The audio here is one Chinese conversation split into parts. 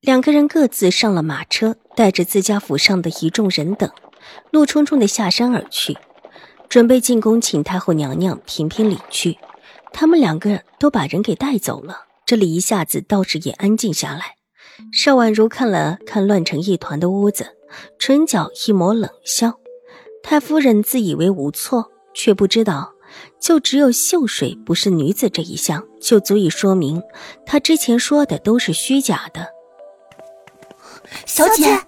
两个人各自上了马车，带着自家府上的一众人等，怒冲冲的下山而去，准备进宫请太后娘娘评评理去。他们两个都把人给带走了，这里一下子倒是也安静下来。邵婉如看了看乱成一团的屋子，唇角一抹冷笑。太夫人自以为无错，却不知道，就只有秀水不是女子这一项，就足以说明她之前说的都是虚假的。小姐，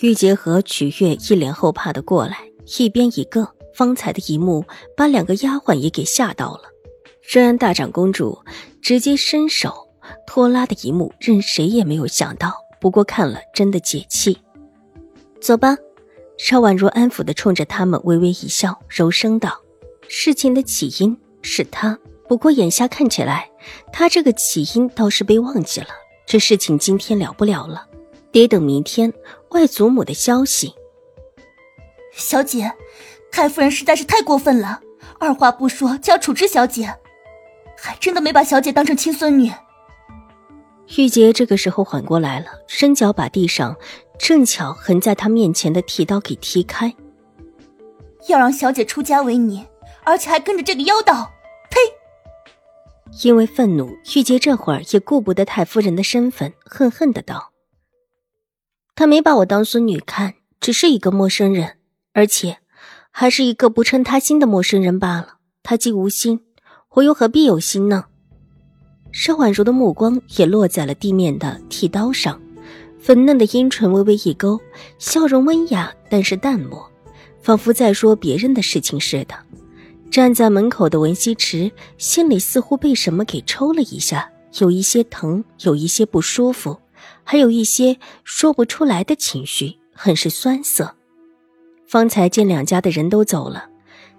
玉洁和曲月一脸后怕的过来，一边一个。方才的一幕把两个丫鬟也给吓到了。虽然大长公主直接伸手拖拉的一幕，任谁也没有想到。不过看了真的解气。走吧，邵婉如安抚的冲着他们微微一笑，柔声道：“事情的起因是他，不过眼下看起来，他这个起因倒是被忘记了。这事情今天了不了了。”得等明天外祖母的消息。小姐，太夫人实在是太过分了，二话不说就要处置小姐，还真的没把小姐当成亲孙女。玉洁这个时候缓过来了，伸脚把地上正巧横在她面前的剃刀给踢开。要让小姐出家为尼，而且还跟着这个妖道，呸！因为愤怒，玉洁这会儿也顾不得太夫人的身份，恨恨的道。他没把我当孙女看，只是一个陌生人，而且还是一个不称他心的陌生人罢了。他既无心，我又何必有心呢？邵婉如的目光也落在了地面的剃刀上，粉嫩的阴唇微微一勾，笑容温雅，但是淡漠，仿佛在说别人的事情似的。站在门口的文西池心里似乎被什么给抽了一下，有一些疼，有一些不舒服。还有一些说不出来的情绪，很是酸涩。方才见两家的人都走了，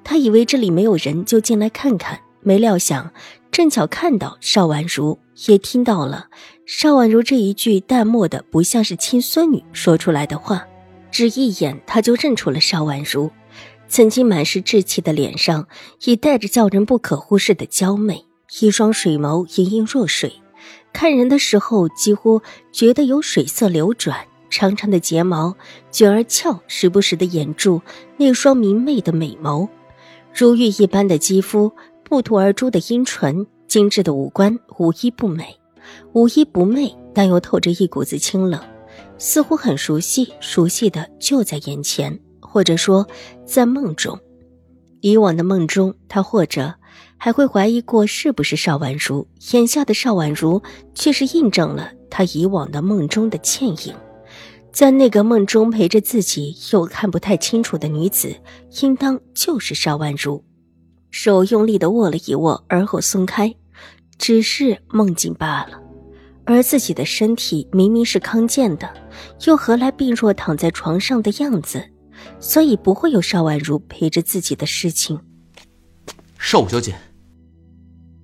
他以为这里没有人，就进来看看。没料想，正巧看到邵婉如，也听到了邵婉如这一句淡漠的不像是亲孙女说出来的话。只一眼，他就认出了邵婉如，曾经满是稚气的脸上，已带着叫人不可忽视的娇媚，一双水眸盈盈若水。看人的时候，几乎觉得有水色流转，长长的睫毛卷而翘，时不时的掩住那双明媚的美眸，如玉一般的肌肤，不涂而出的阴唇，精致的五官，无一不美，无一不媚，但又透着一股子清冷，似乎很熟悉，熟悉的就在眼前，或者说在梦中。以往的梦中，他或者。还会怀疑过是不是邵婉如，眼下的邵婉如却是印证了他以往的梦中的倩影，在那个梦中陪着自己又看不太清楚的女子，应当就是邵婉如。手用力的握了一握，而后松开，只是梦境罢了。而自己的身体明明是康健的，又何来病弱躺在床上的样子？所以不会有邵婉如陪着自己的事情。邵五小姐。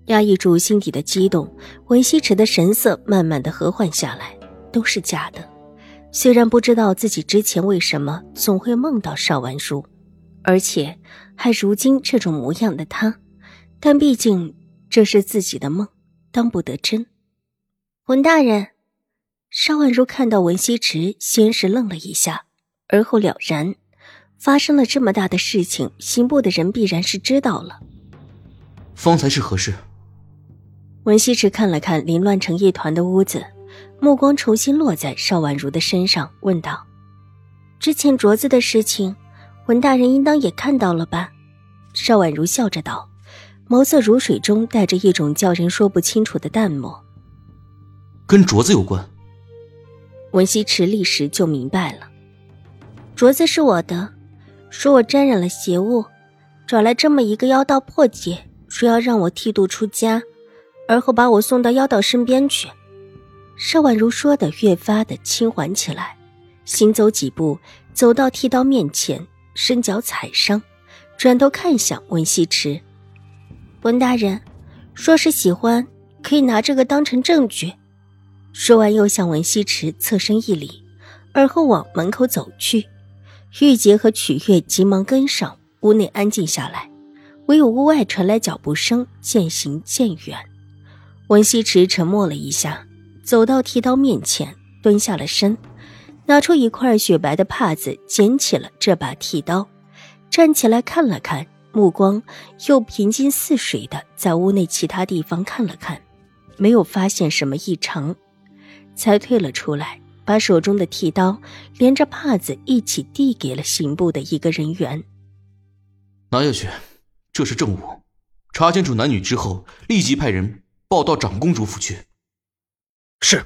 压抑住心底的激动，文西池的神色慢慢的和缓下来。都是假的，虽然不知道自己之前为什么总会梦到邵婉如，而且还如今这种模样的她，但毕竟这是自己的梦，当不得真。文大人，邵婉如看到文西池，先是愣了一下，而后了然，发生了这么大的事情，刑部的人必然是知道了。方才是何事？文西池看了看凌乱成一团的屋子，目光重新落在邵婉如的身上，问道：“之前镯子的事情，文大人应当也看到了吧？”邵婉如笑着道，眸色如水中带着一种叫人说不清楚的淡漠。跟镯子有关？文西池立时就明白了，镯子是我的，说我沾染了邪物，找来这么一个妖道破解，说要让我剃度出家。而后把我送到妖道身边去。邵婉如说的越发的轻缓起来，行走几步，走到剃刀面前，伸脚踩上，转头看向文西池：“温大人，若是喜欢，可以拿这个当成证据。”说完，又向文西池侧身一礼，而后往门口走去。玉洁和曲月急忙跟上，屋内安静下来，唯有屋外传来脚步声，渐行渐远。文西池沉默了一下，走到剃刀面前，蹲下了身，拿出一块雪白的帕子，捡起了这把剃刀，站起来看了看，目光又平静似水的在屋内其他地方看了看，没有发现什么异常，才退了出来。把手中的剃刀连着帕子一起递给了刑部的一个人员，拿下去，这是证物。查清楚男女之后，立即派人报到长公主府去。是。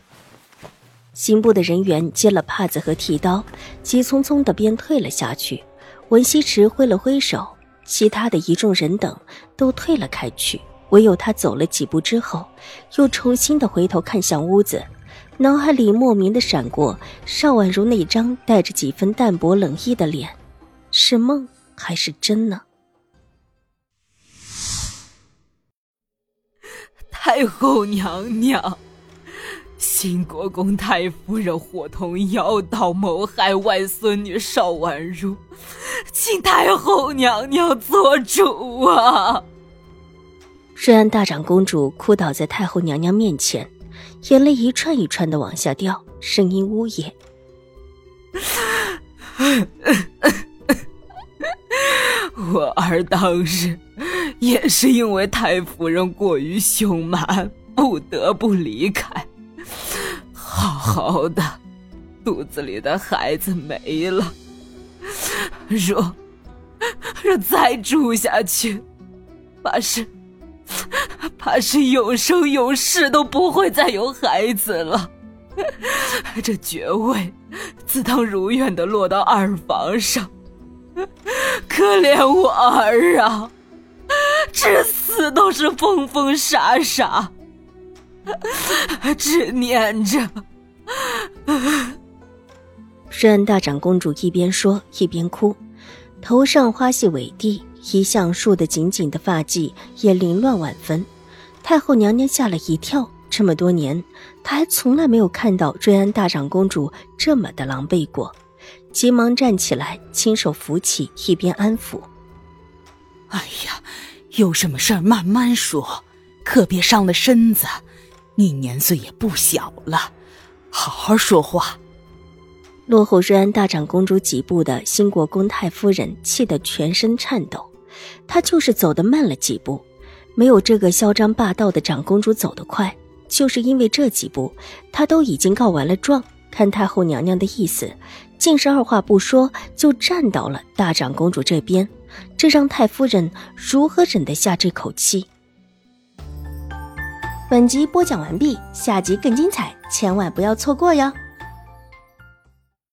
刑部的人员接了帕子和剃刀，急匆匆的便退了下去。文西池挥了挥手，其他的一众人等都退了开去，唯有他走了几步之后，又重新的回头看向屋子。脑海里莫名的闪过邵婉如那张带着几分淡薄冷意的脸，是梦还是真呢？太后娘娘，新国公太夫人伙同妖道谋害外孙女邵婉如，请太后娘娘做主啊！瑞安大长公主哭倒在太后娘娘面前。眼泪一串一串的往下掉，声音呜咽。我儿当日也是因为太夫人过于凶蛮，不得不离开。好好的，肚子里的孩子没了。若若再住下去，怕是……怕是永生永世都不会再有孩子了。这爵位自当如愿的落到二房上，可怜我儿啊，至死都是疯疯傻傻，只念着。瑞安大长公主一边说一边哭，头上花系尾地。一向束得紧紧的发髻也凌乱万分，太后娘娘吓了一跳。这么多年，她还从来没有看到瑞安大长公主这么的狼狈过，急忙站起来，亲手扶起，一边安抚：“哎呀，有什么事儿慢慢说，可别伤了身子。你年岁也不小了，好好说话。”落后瑞安大长公主几步的新国公太夫人气得全身颤抖。他就是走得慢了几步，没有这个嚣张霸道的长公主走得快。就是因为这几步，他都已经告完了状。看太后娘娘的意思，竟是二话不说就站到了大长公主这边，这让太夫人如何忍得下这口气？本集播讲完毕，下集更精彩，千万不要错过哟！